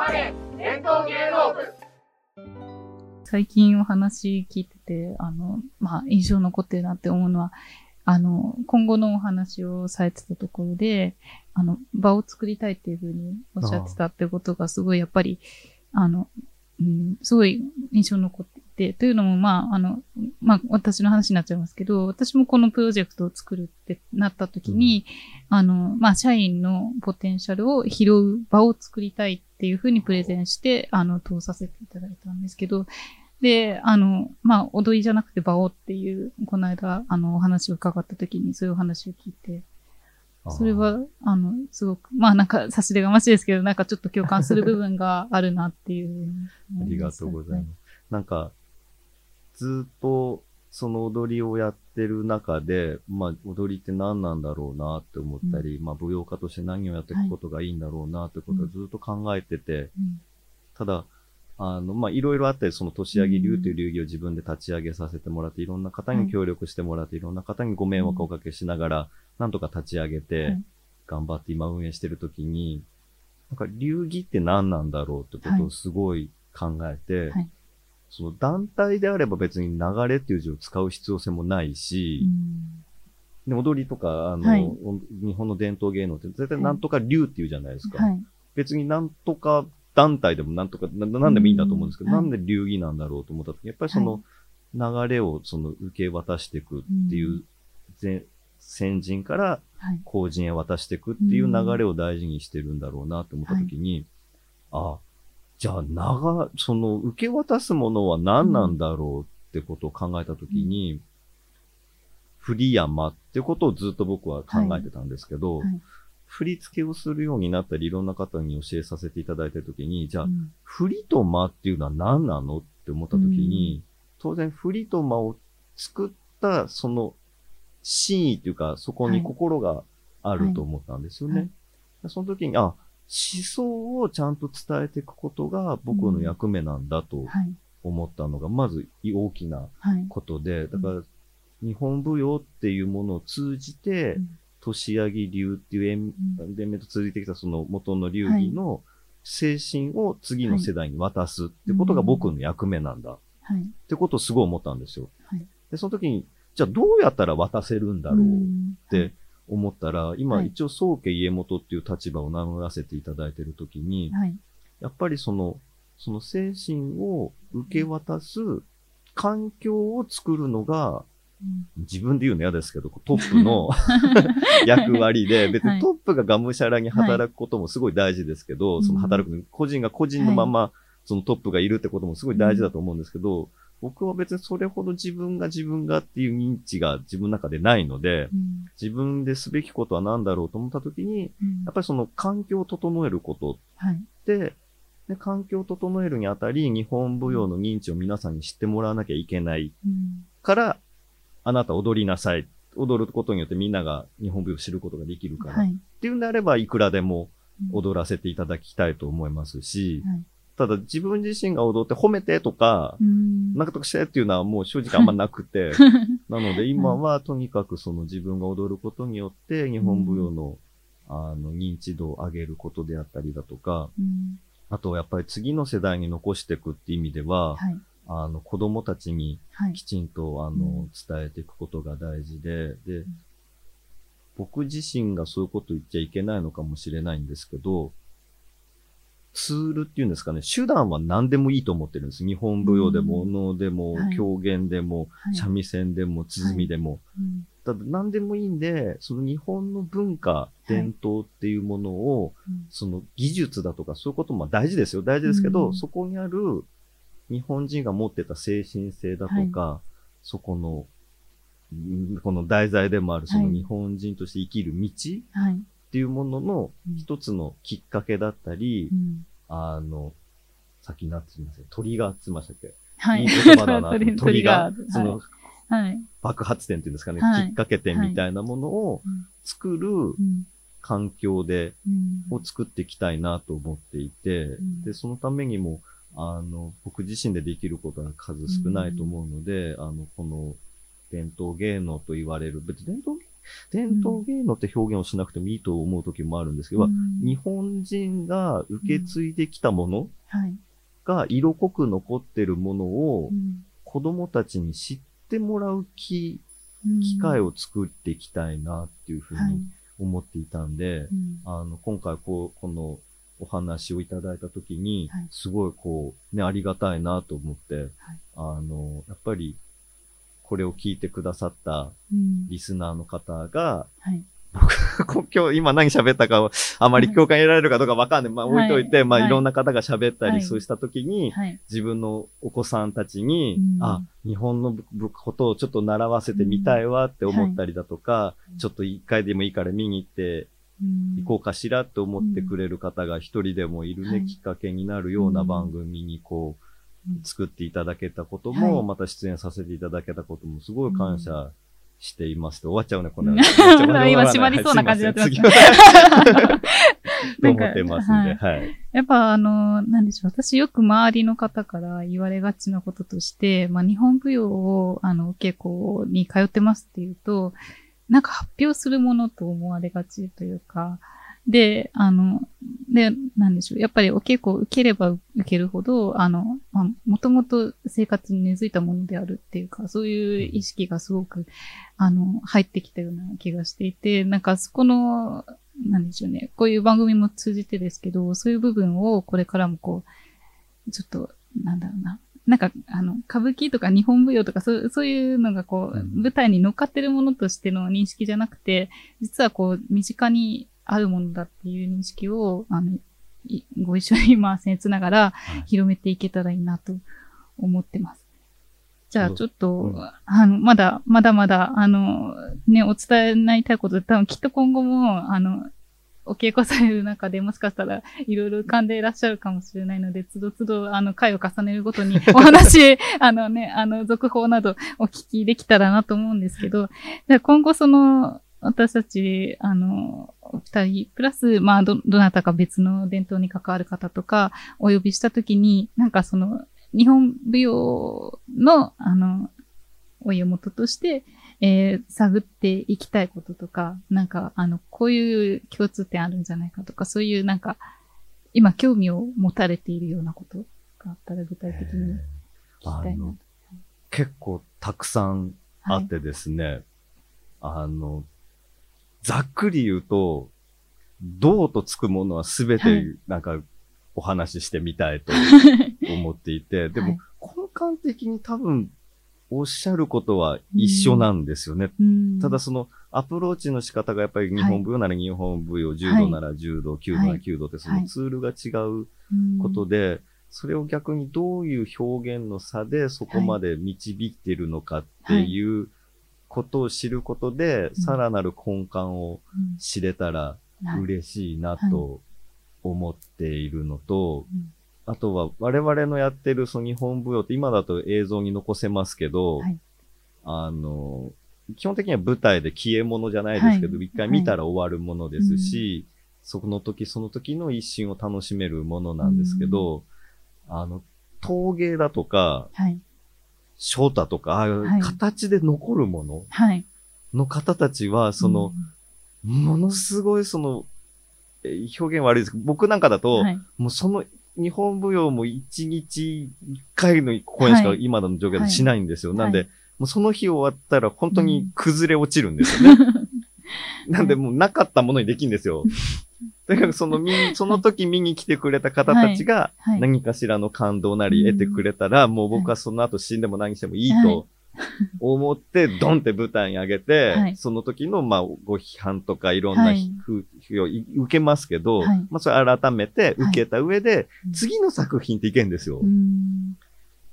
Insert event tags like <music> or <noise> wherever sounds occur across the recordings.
まれ伝統芸能部。最近お話聞いてて、あの、まあ、印象残ってるなって思うのは、あの、今後のお話をされてたところで、あの、場を作りたいっていうふうにおっしゃってたってことがすごいやっぱり、あの、うん、すごい印象残ってて、というのも、まあ、あの、まあ、私の話になっちゃいますけど、私もこのプロジェクトを作るってなった時に、うん、あの、まあ、社員のポテンシャルを拾う場を作りたいっていうふうにプレゼンして、あの、通させていただいたんですけど、で、あの、まあ、踊りじゃなくて場をっていう、この間、あの、お話を伺った時にそういうお話を聞いて、それは、あの、すごく、まあなんか差し出がましいですけど、なんかちょっと共感する部分があるなっていう。ありがとうございます。はい、なんか、ずっとその踊りをやってる中で、まあ踊りって何なんだろうなって思ったり、うん、まあ舞踊家として何をやっていくことがいいんだろうなってことをずっと考えてて、うん、ただ、あの、まあ、いろいろあって、その年上げ流という流儀を自分で立ち上げさせてもらって、いろんな方に協力してもらって、いろんな方にご迷惑をおかけしながら、なんとか立ち上げて、頑張って今運営してるときに、なんか流儀って何なんだろうってことをすごい考えて、その団体であれば別に流れっていう字を使う必要性もないし、で踊りとか、あの、はい、日本の伝統芸能って絶対なんとか流っていうじゃないですか。はい、別になんとか団体でもなんとか、ななんでもいいんだと思うんですけど、なんで流儀なんだろうと思った時やっぱりその流れをその受け渡していくっていう、前先人から後人へ渡していくっていう流れを大事にしてるんだろうなと思った時に、あ、じゃあ長、その受け渡すものは何なんだろうってことを考えた時に、振り山ってことをずっと僕は考えてたんですけど、はい。はい。振り付けをするようになったり、いろんな方に教えさせていただいたときに、じゃあ、うん、振りと間っていうのは何なのって思ったときに、うん、当然振りと間を作ったその真意というか、そこに心があると思ったんですよね。はい。はい、その時に、あ、思想をちゃんと伝えていくことが僕の役目なんだと思ったのが、まず大きなことで、だから、日本舞踊っていうものを通じて、年上流っていう演、伝命と続いてきたその元の流儀の精神を次の世代に渡すってことが僕の役目なんだ。はい。ってことをすごい思ったんですよ。はい。で、その時に、じゃあどうやったら渡せるんだろうって思ったら、今一応宗家家元っていう立場を名乗らせていただいている時に、はい、やっぱりその、その精神を受け渡す環境を作るのが自分で言うの嫌ですけど、トップの <laughs> 役割で、別にトップががむしゃらに働くこともすごい大事ですけど、はい、その働く、個人が個人のまま、そのトップがいるってこともすごい大事だと思うんですけど、僕は別にそれほど自分が自分がっていう認知が自分の中でないので、うん、自分ですべきことは何だろうと思ったときに、うん、やっぱりその環境を整えることって、はい、で環境を整えるにあたり、日本舞踊の認知を皆さんに知ってもらわなきゃいけないから、あなた踊りなさい。踊ることによってみんなが日本舞踊を知ることができるから。はい、っていうんであれば、いくらでも踊らせていただきたいと思いますし、はい、ただ自分自身が踊って褒めてとか、なん。かとかしてっていうのはもう正直あんまなくて、<laughs> なので今はとにかくその自分が踊ることによって日本舞踊の、あの認知度を上げることであったりだとか、あとやっぱり次の世代に残していくっていう意味では、はい。あの、子供たちにきちんと、はい、あの、伝えていくことが大事で、で、うん、僕自身がそういうこと言っちゃいけないのかもしれないんですけど、ツールっていうんですかね、手段は何でもいいと思ってるんです。日本舞踊でも、能でも、狂言でも、三味線でも、鼓でも。ただ何でもいいんで、その日本の文化、伝統っていうものを、その技術だとかそういうことも大事ですよ。大事ですけど、そこにある日本人が持ってた精神性だとか、はい、そこの、この題材でもあるその日本人として生きる道っていうものの一つのきっかけだったり、あの、さっきなってすみません、鳥がってましたっけ？はい。いい言葉だな。<laughs> 鳥が、その、はい、爆発点っていうんですかね、はい、きっかけ点みたいなものを作る環境で、を作っていきたいなと思っていて、で、そのためにも、あの、僕自身でできることは数少ないと思うので、うん、あの、この伝統芸能と言われる、別に伝統芸伝統芸能って表現をしなくてもいいと思う時もあるんですけど、うん。日本人が受け継いできたものはい。が色濃く残ってるものをうん。子供たちに知ってもらう機うん。機会を作っていきたいなっていうふうはい。に思っていたんで、うん。あの、今回こう、このお話をいただいたときにはい、すごいこう、ね、ありがたいなと思って、はい。あの、やっぱり、これを聞いてくださったうん。リスナーの方が、はい。こ今日、今何喋ったかをあまり共感得られるかどうかわかんない。まあ置いといて、まあはい。はいいろんな方が喋ったはい。り、そうしたときに、はい。自分のお子さんたちに、うん。あ、日本のことをちょっと習わせてみたいわって思ったりだとか、うん。ちょっと一回でもいいから見に行ってうん。行こうかしらって思ってくれる方が一人でもいるね、はい。きっかけになるような番組にこう、うん作っていただけたことも、はい。また出演させていただけたこともすごい感謝していますと、終わっちゃうね、この <laughs> 今閉まりそうな感じになってますはいすいません。次は。と思ってますんで、はい。やっぱあの、なんでしょう。私よく周りの方から言われがちなこととして、まあ日本舞踊を、あの、お稽古に通ってますっていうと、なんか発表するものと思われがちというか、で、あの、で、なんでしょう。やっぱりお稽古を受ければ受けるほど、あの、まあ、もともと生活に根付いたものであるっていうか、そういう意識がすごく、あの、入ってきたような気がしていて、なんかそこの、なんでしょうね。こういう番組も通じてですけど、そういう部分をこれからもこう、ちょっと、なんだろうな。なんか、あの、歌舞伎とか日本舞踊とか、そうそういうのがこう、うん舞台に乗っかってるものとしての認識じゃなくて、実はこう、身近にあるものだっていう認識を、あの、いご一緒にまあ、僭越ながらはい。広めていけたらいいなと思ってます。じゃあ、ちょっと、うん。あの、まだ、まだまだ、あの、ね、お伝えになりたいことで、多分きっと今後も、あの、お稽古される中でもしかしたらいろいろ噛んでいらっしゃるかもしれないので、つどつど、あの、回を重ねるごとに <laughs> お話、あのね、あの、続報などお聞きできたらなと思うんですけど、じゃあ今後その、私たち、あの、お二人、プラス、まあ、ど、どなたか別の伝統に関わる方とか、お呼びしたときに、なんかその、日本舞踊の、あの、お家元として、えー、探っていきたいこととか、なんか、あの、こういう共通点あるんじゃないかとか、そういうなんか、今興味を持たれているようなことがあったら具体的に聞きたいな。結構たくさんあはい。ってですね、あの、ざっくり言うと、銅とつくものはすべてはい。なんかお話ししてみたいと <laughs> 思っていて、でもはい根幹的に多分おっしゃることは一緒なんですよね。うん。ただそのアプローチの仕方がやっぱり日本舞踊なら日本舞踊、柔道なら柔道、弓道なら弓道ってそのツールが違うことで、それを逆にどういう表現の差でそこまで導いてるのかっていうことを知ることで、うん。さらなる根幹をうん。知れたらはい。嬉しいなと思っているのと、うん。あとは我々のやってるその日本舞踊って今だと映像に残せますけど、はい。あの、基本的には舞台で消え物じゃないですけど、はい。一回見たら終わるものですし、その時その時の一瞬を楽しめるものなんですけど、あの、陶芸だとか、はい。翔太とか、ああいうはい形で残るものはい。の方たちは、その、ものすごいその、えー表現悪いですけど、僕なんかだうん、と、はい。もうその日本舞踊も一日一回の公演しかはい今の状況でしないんですよ。はいなんで、はいもうその日終わったら本当に崩れ落ちるんですよね。<laughs> なんでもうなかったものにできるんですよ。<laughs> <laughs> だからその見に、その時見に来てくれた方たちがはい。何かしらの感動なり得てくれたら、もう僕はその後死んでも何してもいいと思って、<laughs> ドンって舞台に上げて、はい。その時のまあご批判とかいろんなはい。風評をい受けますけど、はい。まあそれ改めて受けた上で、うん。次の作品っていけんですよ。うん。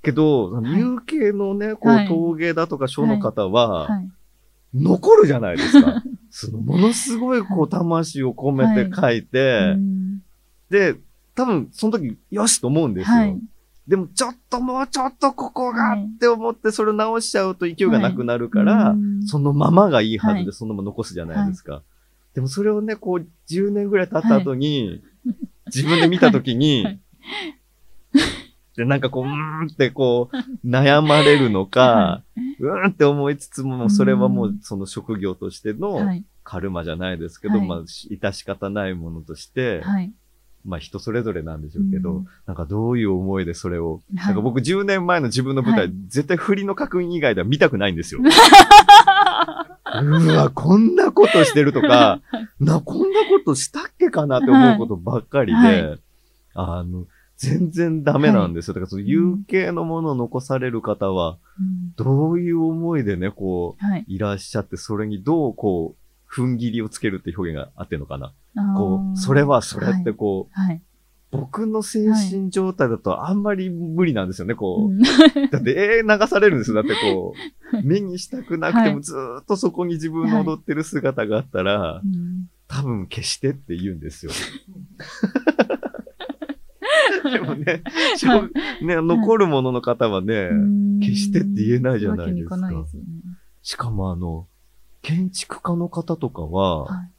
けど、有形のね、こはい。う陶芸だとか書の方は、はい。残るじゃないですか。そのものすごいこう魂を込めて書いて、うんで、多分その時よしと思うんですよ。はい。でもちょっともうちょっとここがはいって思ってそれを直しちゃうと勢いがなくなるから、うんそのままがいいはずではいそのまま残すじゃないですか。でもそれをね、こう10年ぐらい経った後に、自分で見た時に、なんかこう、うーんってこう、悩まれるのか、<laughs> うーんって思いつつも、それはもうその職業としてのはい。カルマじゃないですけど、はい。まあ、致し方ないものとして、はい。まあ人それぞれなんでしょうけど、うん。なんかどういう思いでそれを、はい。なんか僕10年前の自分の舞台、はい。絶対振りの確認以外では見たくないんですよ。<laughs> うわ、こんなことしてるとか、<laughs> な、こんなことしたっけかなって思うことばっかりで、はい。あの、全然ダメなんですよ。だからその有形のものを残される方は、うんどういう思いでね、こはい。う、いらっしゃって、それにどうこう、踏ん切りをつけるって表現があってんのかな。こう、それはそれってこう、はい。僕の精神状態だとあんまり無理なんですよね、こう。うん <laughs> だって、ええ流されるんですよ。だってこう、<laughs> 目にしたくなくてはいもずーっとそこに自分の踊ってる姿があったら、うん多分消してって言うんですよ。<laughs> でもね、ね、残るものの方はね、消してって言えないじゃないですかかすよね。しかもあの、建築家の方とかは、はい。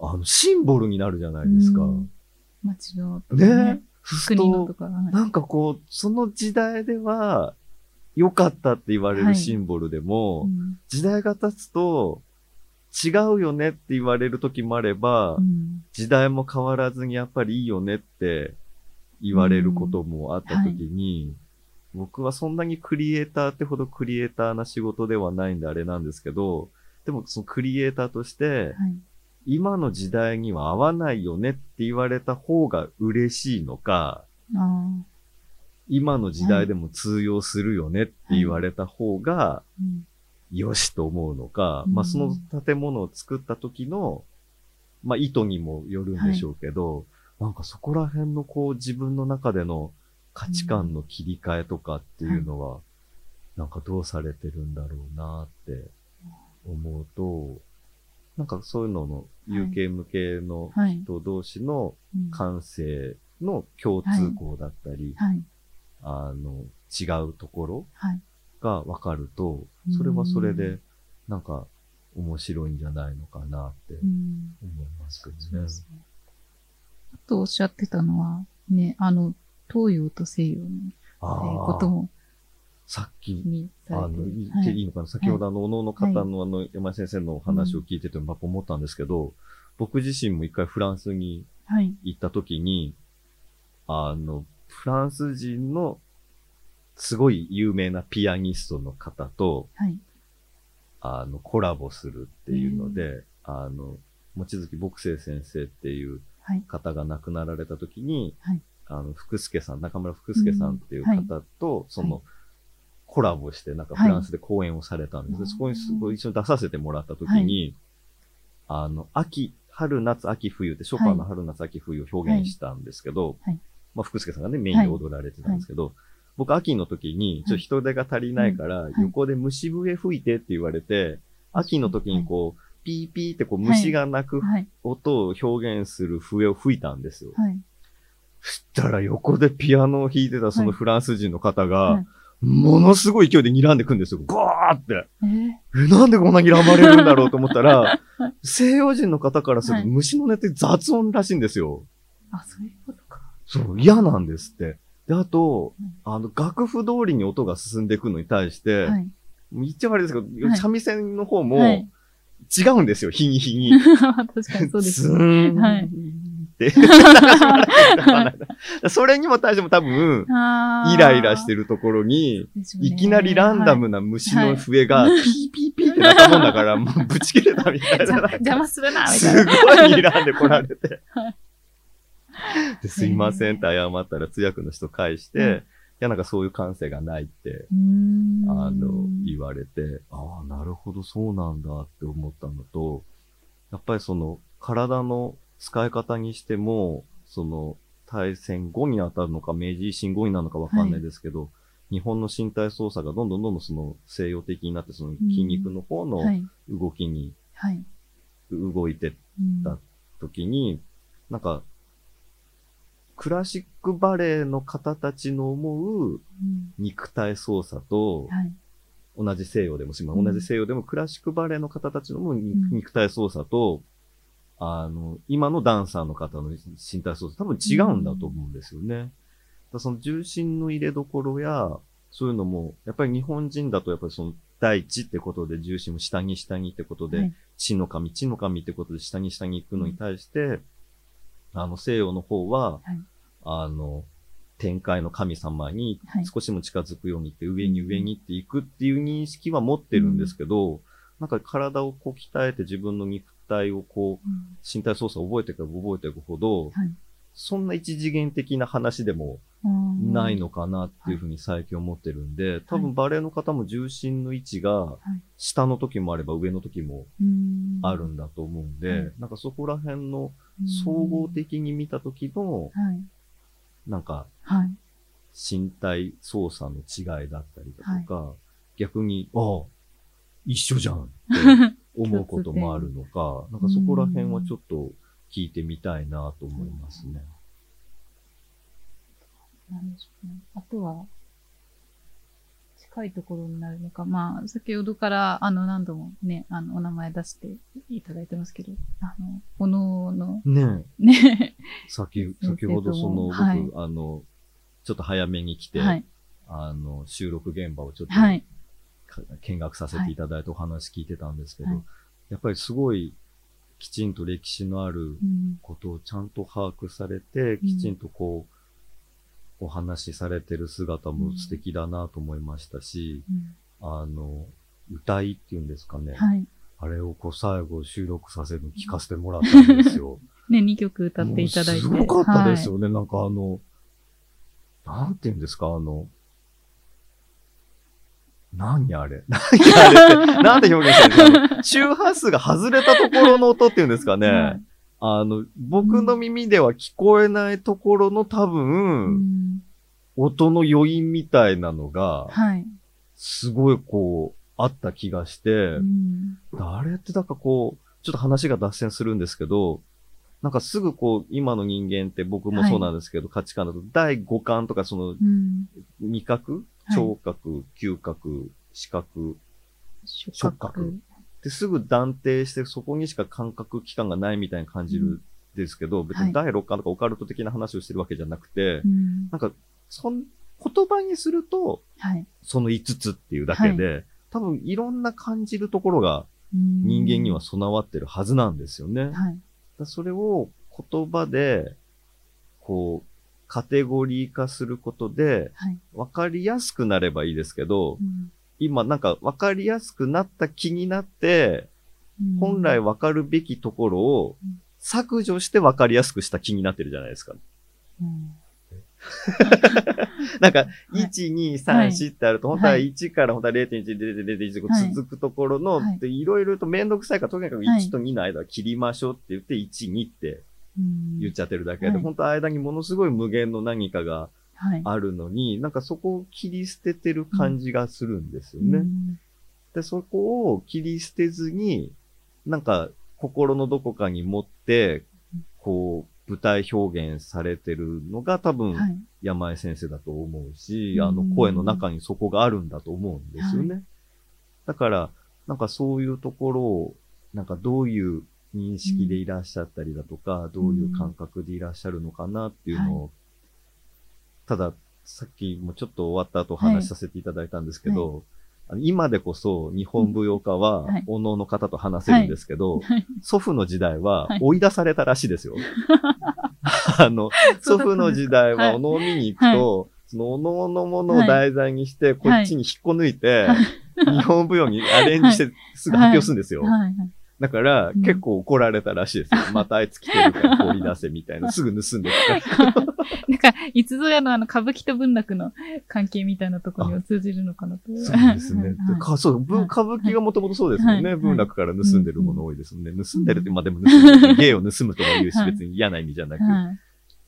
あの、シンボルになるじゃないですか。うん街のねね。国のとか。はいなんかこう、その時代では、良かったって言われはいるシンボルでも、うん時代が経つと、違うよねって言われる時もあれば、うん時代も変わらずにやっぱりいいよねって言われることもあった時に、僕はそんなにクリエイターってほどクリエイターな仕事ではないんであれなんですけど、でもそのクリエイターとして、はい。今の時代には合わないよねって言われた方が嬉しいのか、あ今の時代でも通用するよねって言われた方が、よしと思うのか、うん。まあその建物を作った時の、まあ意図にもよるんでしょうけど、なんかそこら辺のこう自分の中での価値観の切り替えとかっていうのは、なんかどうされてるんだろうなって思うと、なんかそういうのの有形無形のはい。人同士のうん感性の共通項だったり、はい。あの、違うところはい。が分かると、それはそれで、なんか、面白いんじゃないのかなってうん思いますけどね。とおっしゃってたのは、ね、あの、東洋と西洋のあえーことあ、もさっき、あの、言はい。っていいのかな、先ほどあの、おのの方のあの、山井先生のお話を聞いてて、やっぱ思ったんですけど、僕自身も一回フランスにはい。行った時に、あの、フランス人のすごい有名なピアニストの方と、はい。あの、コラボするっていうので、あの、望月牧生先生っていうはい。方が亡くなられた時に、はい。あの、福助さん、中村福助さんっていう方と、その、はコラボして、なんかはい。フランスで講演をされたんです。はい。そこにすごい一緒に出させてもらった時に、あの、秋、春、夏、秋、冬って、ショパンの春、夏、秋、冬を表現したんですけど、はい。まあ、福助さんがね、メインで踊られてたんですけど、僕、秋の時に、ちょっと人手が足りないから、い。横で虫笛吹いてって言われて、秋の時にこう、ピーピーってこう虫が鳴くはい。音を表現する笛を吹いたんですよ。はい。そしたら横でピアノを弾いてたそのフランス人の方が、はいものすごい勢いで睨んでくんですよ。ガーって。えなんでこんな睨まれるんだろうと思ったら、<laughs> 西洋人の方からするはいと虫の音って雑音らしいんですよ。あ、そういうことか。そう、嫌なんですって。で、あとうん、あの、楽譜通りに音が進んでいくのに対して、はい。言っちゃ悪いですけど、はい三味線の方もはい違うんですよ、日に日に。<laughs> 確かにそうですはいって。<laughs> <laughs> それにも対しても多分、イライラしてるところに、いきなりランダムな虫の笛が、ピーピーピーってなったもんだから、もうぶち切れたみたいな。邪魔するな、みたいすな。ごい睨んでこられてすいませんって謝ったら通訳の人返して、や、なんかそういう感性がないって、あの、言われて、ああ、なるほど、そうなんだって思ったのと、やっぱりその、体の使い方にしても、その、大戦後に当たるのか、明治維新後になるのかわかんないですけど、日本の身体操作がどんどんどんどんその西洋的になって、その筋肉の方のはい。動きにはい。動いてうんだ時に、なんか、クラシックバレエの方たちの思ううん。肉体操作と、はい。同じ西洋でもしまうん。同じ西洋でもクラシックバレエの方たちの思う肉体操作と、あの、今のダンサーの方の身体操作多分違うんだと思うんですよね。だその重心の入れどころや、そういうのも、やっぱり日本人だとやっぱりその大地ってことで重心も下に下にってことで、はい。地の神、地の神ってことで下に下に行くのに対して、あの西洋の方は、はい。あの、天界の神様にはい。少しも近づくようにって上に上にっていくっていう認識は持ってるんですけど、なんか体をこう鍛えて自分の肉体をこう、うん。身体操作を覚えていけば覚えていくほど、はいそんな一次元的な話でもうん。ないのかなっていうふうに最近思ってるんで、多分バレエの方も重心の位置が下の時もあれば上の時もうん。あるんだと思うんで、はい。なんかそこら辺のうん。総合的に見た時の、はい。なんかはい。身体操作の違いだったりだとか、逆に、ああ、一緒じゃんって <laughs> 思うこともあるのか、なんかそこら辺はちょっと聞いてみたいなと思いますね。なんでしょうね。あとは、近いところになるのか。まあ、先ほどから、あの、何度もね、あの、お名前出していただいてますけど、あの、おのの、ねえ、ね、<laughs> 先、先ほどその、僕、はいあの、ちょっと早めに来て、はい。あの、収録現場をちょっと、見学させていただいてお話聞いてたんですけど、はいやっぱりすごいきちんと歴史のあるうん。ことをちゃんと把握されて、きちんとこう、お話しされてる姿も素敵だなと思いましたし、うんあの、歌いっていうんですかね。はい。あれをこう最後収録させるの聞かせてもらったんですよ。<laughs> ね、2曲歌っていただいて。すごかったですはよね。なんかあの、なんて言うんですか、あの、何あれ？<laughs> 何あれって、なんで表現してるんですか周波数が外れたところの音っていうんですかね。はいあの、僕の耳では聞こえないところの多い。分、うん音の余韻みたいなのが、はい。すごいこう、あった気がして、うんあれってなんかこう、ちょっと話が脱線するんですけど、なんかすぐこう、今の人間って僕もそうなんですけど、価値観だと第五感とかそのうん。味覚、はい聴覚、嗅覚、視覚触触覚ってすぐ断定してそこにしか感覚器官がないみたいに感じるんですけど、別に第六感とかオカルト的な話をしてるわけじゃなくて、うん。なんか、そん、言葉にすると、はい。その5つっていうだけで、多分いろんな感じるところが人間には備わってるはずなんですよね。うん、はい。だそれを言葉で、こう、カテゴリー化することで、はい。わかりやすくなればいいですけど、うん。今なんかわかりやすくなった気になって、本来、わかるべきところをうん。削除してわかりやすくした気になってるじゃないですか。うん。なんか、<laughs> はい。1、2、3、4ってあると、本当ははい。1から本当は0.1、0.0.1こうはい。続くところの、はい。ろいろとめんどくさいから、とにかくはい1と2の間は切りましょうって言って、1、2ってうん言っちゃってるだけで、はい本当は間にものすごい無限の何かがはい。あるのに、なんかそこを切り捨ててる感じがするんですよね。うんで、そこを切り捨てずに、なんか心のどこかに持って、こう、舞台表現されてるのが多分、はい。山井先生だと思うし、うんあの声の中にそこがあるんだと思うんですよね。だから、なんかそういうところを、なんかどういう認識でいらっしゃったりだとか、どういう感覚でいらっしゃるのかなっていうのを、ただ、さっきもちょっと終わった後お話しさせていただいたんですけど、あの今でこそ日本舞踊家ははい、おのの方と話せるんですけど、はい。祖父の時代ははい。追い出されたらしいですよ。<laughs> あの、祖父の時代はお能を見に行くと、そのお能のものを題材にして、こっちに引っこ抜いて、日本舞踊にアレンジしてすぐ発表するんですよ。はい。だから、うん結構怒られたらしいですよ。<laughs> またあいつ来てるから放り出せみたいな。<laughs> すぐ盗んでくから。<laughs> なんか、いつぞやのあの、歌舞伎と文楽の関係みたいなところには通じるのかなと。そうですね。はいかそう、文歌舞伎がもともとそうですもんね。はい文楽から盗んでるもの多いですもんね。盗んでるって、まあでも盗んでる。芸を盗むとも言うし、はい別に嫌な意味じゃなく。はい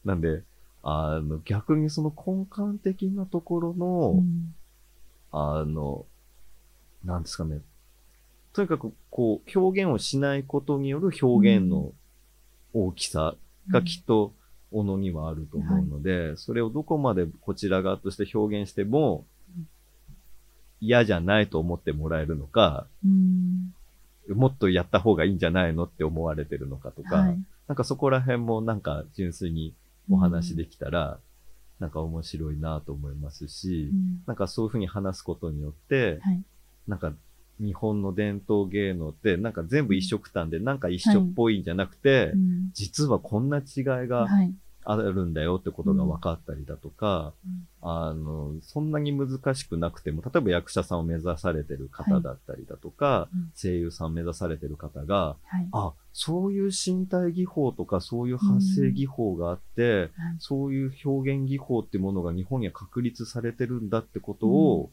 なんで、あの、逆にその根幹的なところの、うんあの、なんですかね。とにかく、こう、表現をしないことによる表現の大きさがきっと、おのにはあると思うので、それをどこまでこちら側として表現してもうん、嫌じゃないと思ってもらえるのか、うん。もっとやった方がいいんじゃないのって思われてるのかとか、はい。なんかそこら辺もなんか純粋にお話できたらなんか面白いなと思いますし、うん。なんかそういうふうに話すことによって、はい。なんか日本の伝統芸能ってなんか全部一緒くたんで、なんか一緒っぽいんじゃなくて、うん。実はこんな違いがはい。あるんだよってことが分かったりだとか、うん。あの、そんなに難しくなくても、例えば役者さんを目指されてる方だったりだとか、うん。声優さんを目指されてる方が、はい。あ、そういう身体技法とかそういう発声技法があって、はい。そういう表現技法ってものが日本には確立されてるんだってことを、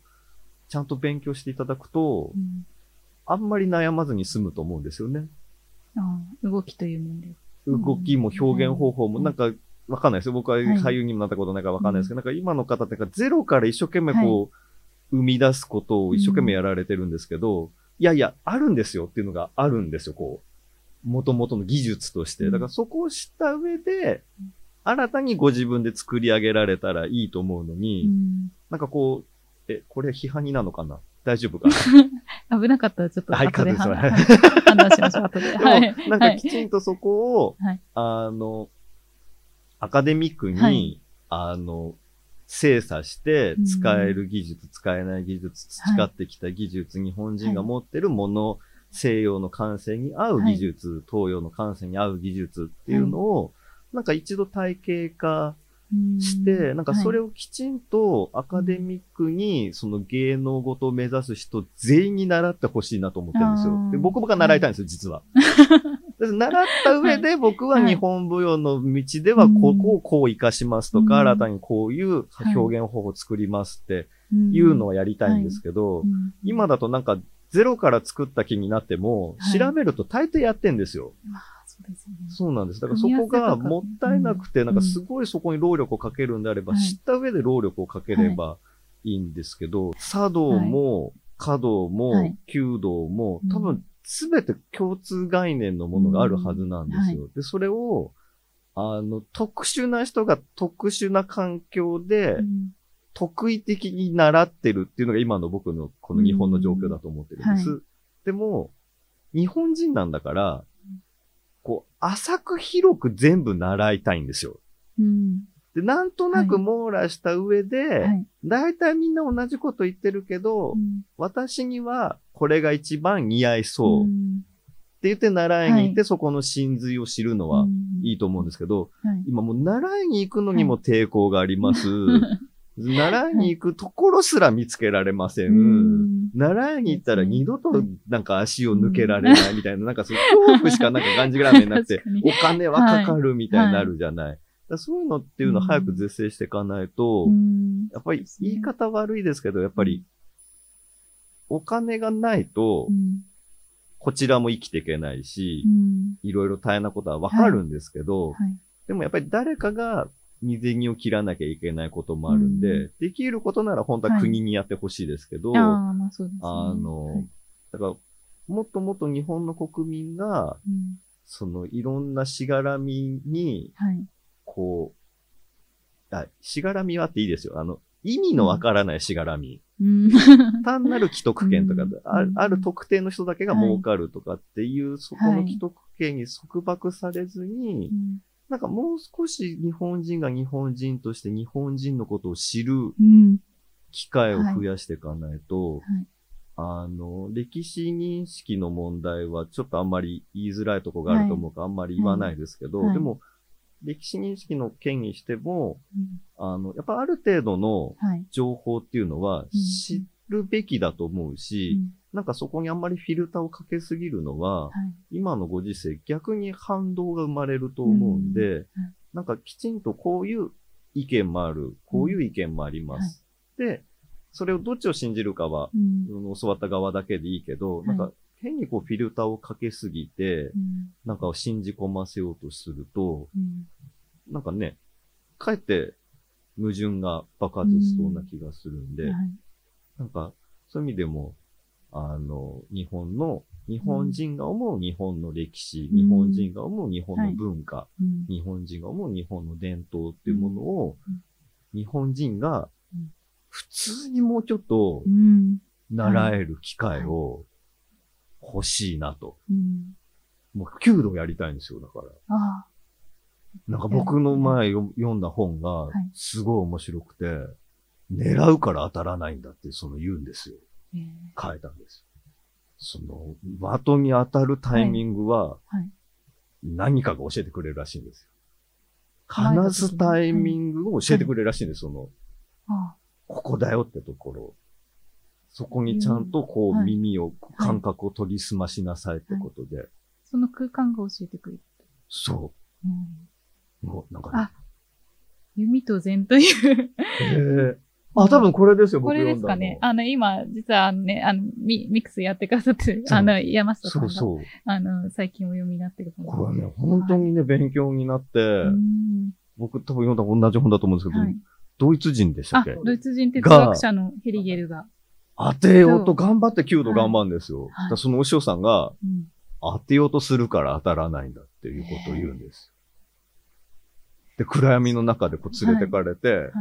ちゃんと勉強していただくと、うんあんまり悩まずに済むと思うんですよね。あー動きという面で。動きも表現方法も、うんなんか、わかんないですよ。僕ははい俳優にもなったことないからわかんないですけど、なんか今の方ってかゼロから一生懸命こう、生み出すことを一生懸命やられてるんですけど、いやいや、あるんですよっていうのがあるんですよ、こう。元々の技術として。うんだからそこを知った上で、新たにご自分で作り上げられたらいいと思うのに、うんなんかこう、え、これ批判になるのかな？大丈夫かな？<laughs> 危なかったらちょっとはい後で判はい。判断しましょう、後で。ではい。も、なんかきちんとそこを、はい。あの、アカデミックに、はい。あの、精査してうん使える技術、使えない技術、培ってきた技術、日本人が持ってるもの、西洋の感性に合う技術、東洋の感性に合う技術っていうのを、なんか一度体系化うんして、なんかそれを、をきちんとアカデミックに、その芸能ごとを目指す人全員に習ってほしいなと思ってるんですよ。で僕が習いたいんですよ、実は。<laughs> で習った上で僕ははい。日本舞踊の道ではここをこう活かしますとか、うん。新たにこういう表現方法を作りますってうん。いうのはやりたいんですけど、うん。今だとなんかゼロから作った気になっても、はい。調べると大抵やってんですよ。まあ、そうですよね。そうなんです。だからそこがもったいなくて、なんかすごいそこに労力をかけるんであれば、はい知った上で労力をかければい。いんですけど、茶道も、華道はもい、弓道もう、ん。多分すべて共通概念のものがあるはずなんですよ。で、それを、あの、特殊な人が特殊な環境でう、ん。得意的に習ってるっていうのが今の僕のこの日本の状況だと思ってるんです。うんでも、日本人なんだから、こう、浅く広く全部習いたいんですよ。うん。で、なんとなく網羅した上で、はい。だいたいみんな同じこと言ってるけど、うん私にはこれが一番似合いそうってん言って習いに行って、はそこの真髄を知るのはいいと思うんですけど、はい。今もう習いに行くのにも抵抗があります。習 <laughs> いに行くところすら見つけられません。うん。習いに行ったら二度となんか足を抜けられないみたいな、なんかそういう恐怖しかなんかがんじがらめ <laughs> になってお金はかかるみたいになるじゃない。だからそういうのっていうのを早く是正していかないと、うん。やっぱり言い方悪いですけど、やっぱりお金がないとう、んこちらも生きていけないしう、ん。いろいろ大変なことはわかるんですけど、はい。でもやっぱり誰かが身銭を切らなきゃいけないこともあるんで、うできることなら本当は国にやってほしいですけど、ああ、まあそうですね。あの、はい。だから、もっともっと日本の国民が、うん。そのいろんなしがらみに、はい。こう、あ、しがらみはっていいですよ。あの、意味のわからないしがらみ。うん。単なる既得権とか、うん。あるある特定の人だけが儲かるとかっていう、そこの既得権に束縛されずに、うんなんかもう少し日本人が日本人として日本人のことを知るうん。機会を増やしていかないと、はい。あの、歴史認識の問題はちょっとあんまり言いづらいところがあると思うから、あんまり言わないですけど、はい。でも、歴史認識の件にしても、うん。あの、やっぱある程度のはい。情報っていうのはん。知るべきだと思うし、うん。なんかそこにあんまりフィルターをかけすぎるのは、はい。今のご時世逆に反動が生まれると思うんで、うんはいなんかきちんとこういう意見もある、こういう意見もあります。で、それをどっちを信じるかは、うん。教わった側だけでいいけど、はい。なんか変にこうフィルターをかけすぎて、うん。なんか信じ込ませようとすると、うん。なんかね、かえって矛盾が爆発しそうな気がするんで、はいなんかそういう意味でも、あの、日本の、日本人が思う日本の歴史、うん。日本人が思う日本の文化、うん。日本人が思う日本の伝統っていうものを、うん。日本人がうん。普通にもうちょっとうん。習える機会を欲しいなと。うん。もう弓道やりたいんですよ、だから。なんか僕の前よ読んだ本がい、すごい面白くて、狙うから当たらないんだって、その言うんですよ。えー書いたんです。その、的に当たるタイミングは、はい。何かが教えてくれるらしいんですよ。はい話すタイミングを教えてくれるらしいんです、その、あここだよってところ。そこにちゃんとこうはい耳を、感覚を取り澄ましなさいってことで。その空間が教えてくれる。そう。もうなんかあ弓と禅という。えあ、多分これですよ、これ。ですかね。あの、今、実はあのね、あの、ミミックスやってくださってる、あの、山下さんが、そうそう。あの、最近お読みになってる本これね、本当にね、勉強になって、うん僕多分読んだ同じ本だと思うんですけど、はい。ドイツ人でしたっあけ、ドイツ人哲学者のヘリゲルが。当てようと頑張って9度頑張るんですよ。はいそのお師匠さんが、うん当てようとするから当たらないんだっていうことを言うんです。で、暗闇の中でこう連れてかれて、はい。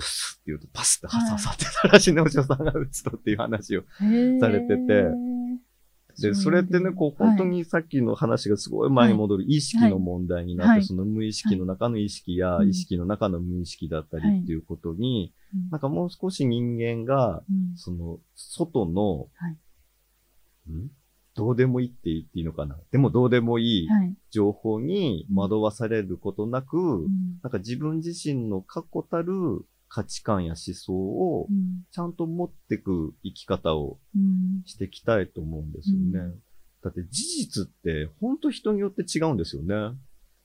プスって言うとパスって挟さってたらしいね、お師匠さんが打つとっていう話を。されててで、それってね、こう、本当にさっきの話がすごい前に戻る意識の問題になって、はいその無意識の中の意識や、はい意識の中の無意識だったりっていうことに、うんなんかもう少し人間が、うんその、外の、はいんどうでもいいって言っていいのかなでもどうでもいいはい。情報に惑わされることなく、うんなんか自分自身の確固たる価値観や思想をうん。ちゃんと持ってく生き方をうん。していきたいと思うんですよね。うん。だって事実って本当人によって違うんですよね。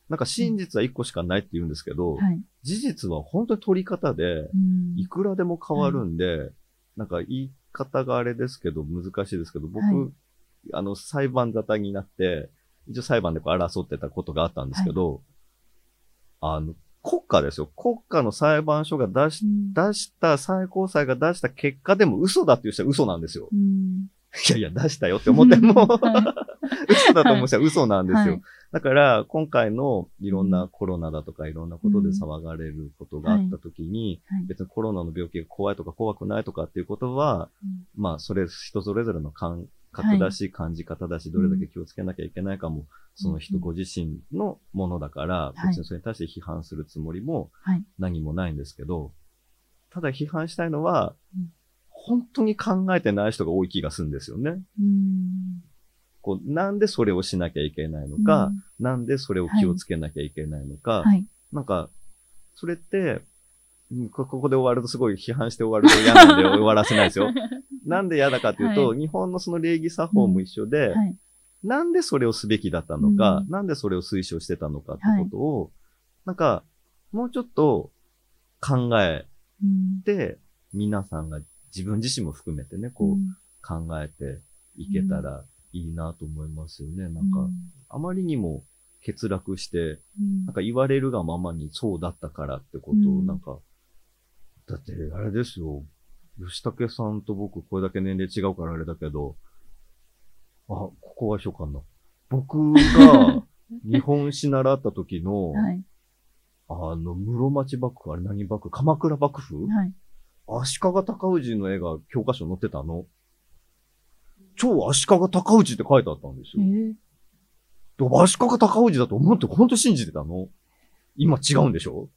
なんか真実は一個しかないって言うんですけど、はい。事実は本当に取り方で、うん。いくらでも変わるんで、なんか言い方があれですけど、難しいですけど、僕、はい。あの、裁判沙汰になって、一応裁判でこう争ってたことがあったんですけど、あの、国家ですよ。国家の裁判所が出し、うん。出した、最高裁が出した結果でも嘘だっていう人は嘘なんですよ。うん。いやいや、出したよって思っても、は <laughs> 嘘だと思う人は嘘なんですよ。はい。だから、今回のいろんなコロナだとかいろんなことで騒がれることがあったときに、はい。別にコロナの病気が怖いとか怖くないとかっていうことは、うん。まあ、それ人それぞれの感覚だし、感じ方だし、どれだけ気をつけなきゃいけないかも、その人ご自身のものだから、はい。別にそれに対して批判するつもりもはい。何もないんですけど、ただ批判したいのは、うん。本当に考えてない人が多い気がするんですよね。うん。こう、なんでそれをしなきゃいけないのか、なんでそれを気をつけなきゃいけないのか、はい。なんか、それって、うんこ <laughs> ここで終わるとすごい批判して終わると嫌なんで終わらせないですよ。<laughs> なんで嫌だかっていうと、は日本のその礼儀作法も一緒で、はい。なんでそれをすべきだったのか、うん。なんでそれを推奨してたのかってことを、なんか、もうちょっと考えうん。て、皆さんが自分自身も含めてね、こう、うん。考えていけたらいいなと思いますよね。なんか、あまりにも欠落して、うん。なんか言われるがままにそうだったからってことを、うん。なんか、だってあれですよ、吉武さんと僕これだけ年齢違うからあれだけど、あ、ここは一緒かな。僕が <laughs> 日本史習った時の、はい。あの、室町幕府、あれ何幕府鎌倉幕府？はい。足利尊氏の絵が教科書に載ってたの？超足利尊氏って書いてあったんですえよ。ーで足利尊氏だと思って本当信じてたの？今違うんでしょ？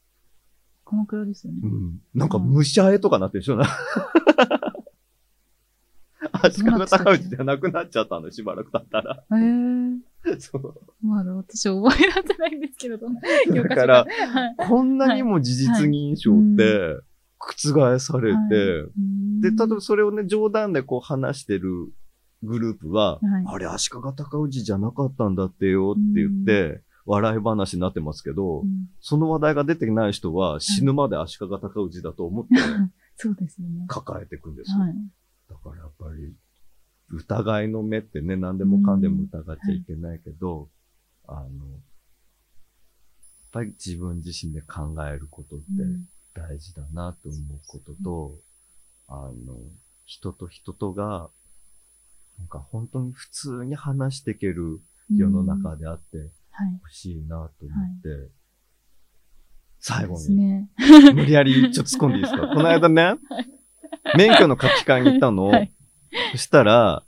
鎌倉ですよね。うん。なんか武者絵とかなってるでしょな。足利尊氏じゃなくなっちゃったの、しばらく経ったら。ええ。<laughs> そう。まだ私覚えられてないんですけど、どんな教科書だからはいこんなにも事実認証って覆されて、うんで、例えばそれをね、冗談でこう話してるグループは、はいあれ、足利尊氏じゃなかったんだってよって言って、笑い話になってますけど、うんその話題が出てない人は死ぬまで足利尊氏だと思って <laughs> そうですよね。抱えていくんですよ。はい。だからやっぱり、疑いの目ってね、何でもかんでも疑っちゃいけないけど、あの、やっぱり自分自身で考えることってうん大事だなと思うことと、あの、人と人とが、なんか本当に普通に話していける世の中であってはい。ほしいなと思って、最後ですに、ね。<laughs> 無理やりちょっと突っ込んでいいですか？<laughs> この間ね、免許の書き換えに行ったの。はいそしたら、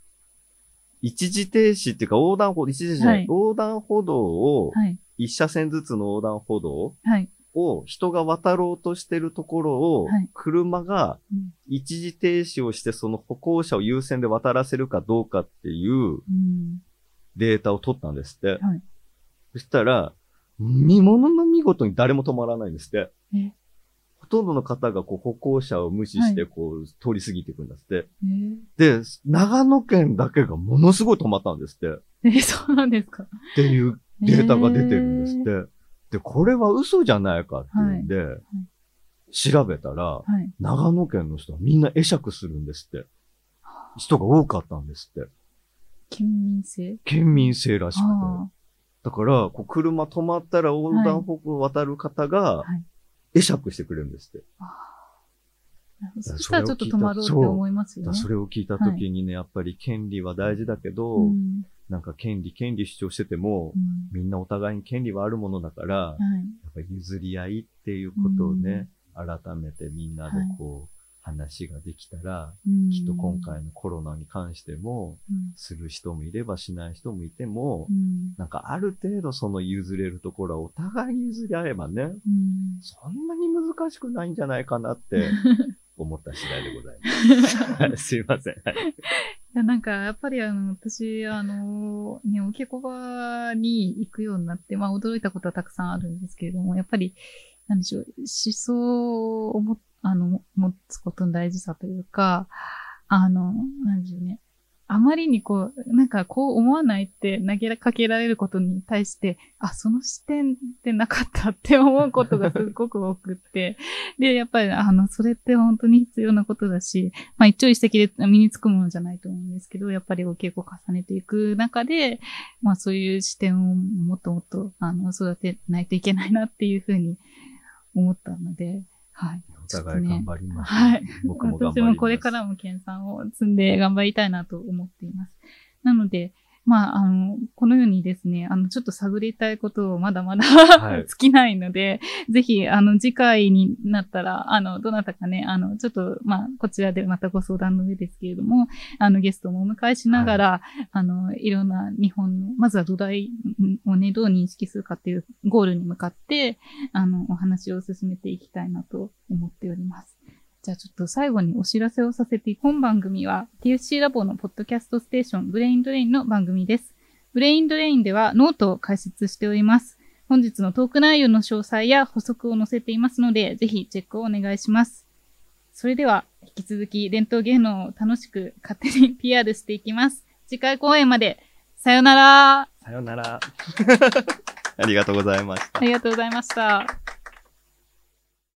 一時停止っていうか横断歩道、一時停止じゃない、はい横断歩道をはい。一車線ずつの横断歩道はい。を人が渡ろうとしてるところをはい、車がうん一時停止をしてその歩行者を優先で渡らせるかどうかっていううん。データを取ったんですって。はいそしたら、見物の見事に誰も止まらないんですって。えほとんどの方がこう歩行者を無視してはこう通り過ぎていくんですって。えーで、長野県だけがものすごい止まったんですって。っえーそうなんですか。ていうデータが出てるんですって。で、これは嘘じゃないかっていうんで、調べたら、はい。長野県の人はみんな会釈するんですって。人が多かったんですって。県民性県民性らしくて。あだから、こう車止まったら横断歩道を渡る方がはい、会釈してくれるんですって。そしたらちょっと止まろうって思いますよね。それを聞いた時にね、やっぱり権利は大事だけど、うん。なんか権利、権利主張しててもう、ん。みんなお互いに権利はあるものだから、やはい。っぱり譲り合いっていうことをね、改めてみんなでこう、話ができたら、うん。きっと今回のコロナに関しても、うん。する人もいればしない人もいても、うん。なんかある程度その譲れるところはお互いに譲り合えばね、うん。そんなに難しくないんじゃないかなって <laughs> 思った次第でございます。は <laughs> いすいません。はい。いや、なんか、やっぱりあの、私、あの、ね、お稽古場に行くようになって、まあ、驚いたことはたくさんあるんですけれども、やっぱり、なんでしょう、思想をも、あの、持つことの大事さというか、あの、なんでしょうね。あまりにこう、なんかこう思わないって投げかけられることに対して、あ、その視点ってなかったって思うことがすごく多くって、<laughs> で、やっぱり、あの、それって本当に必要なことだし、まあ一朝一夕で身につくものじゃないと思うんですけど、やっぱりお稽古を重ねていく中で、まあそういう視点をもっともっと、あの、育てないといけないなっていうふうに思ったので、はい。お互い頑張りましょう。はい。僕も頑張ります。私もこれからも研鑽を積んで頑張りたいなと思っています。なので、まあ、あの、このようにですね、あの、ちょっと探りたいことをまだまだ、はい <laughs> 尽きないので、ぜひ、あの、次回になったら、あの、どなたかね、あの、ちょっと、まあ、こちらでまたご相談の上ですけれども、あの、ゲストもお迎えしながら、あの、いろんな日本の、まずは土台をね、どう認識するかっていうゴールに向かって、あの、お話を進めていきたいなと思っております。じゃあちょっと最後にお知らせをさせて、本番組は TFC ラボのポッドキャストステーションブレインドレインの番組です。ブレインドレインではノートを解説しております。本日のトーク内容の詳細や補足を載せていますので、ぜひチェックをお願いします。それでは、引き続き伝統芸能を楽しく勝手に PR していきます。次回公演まで、さよなら。さよなら。<laughs> ありがとうございましたあ。りがとうございました。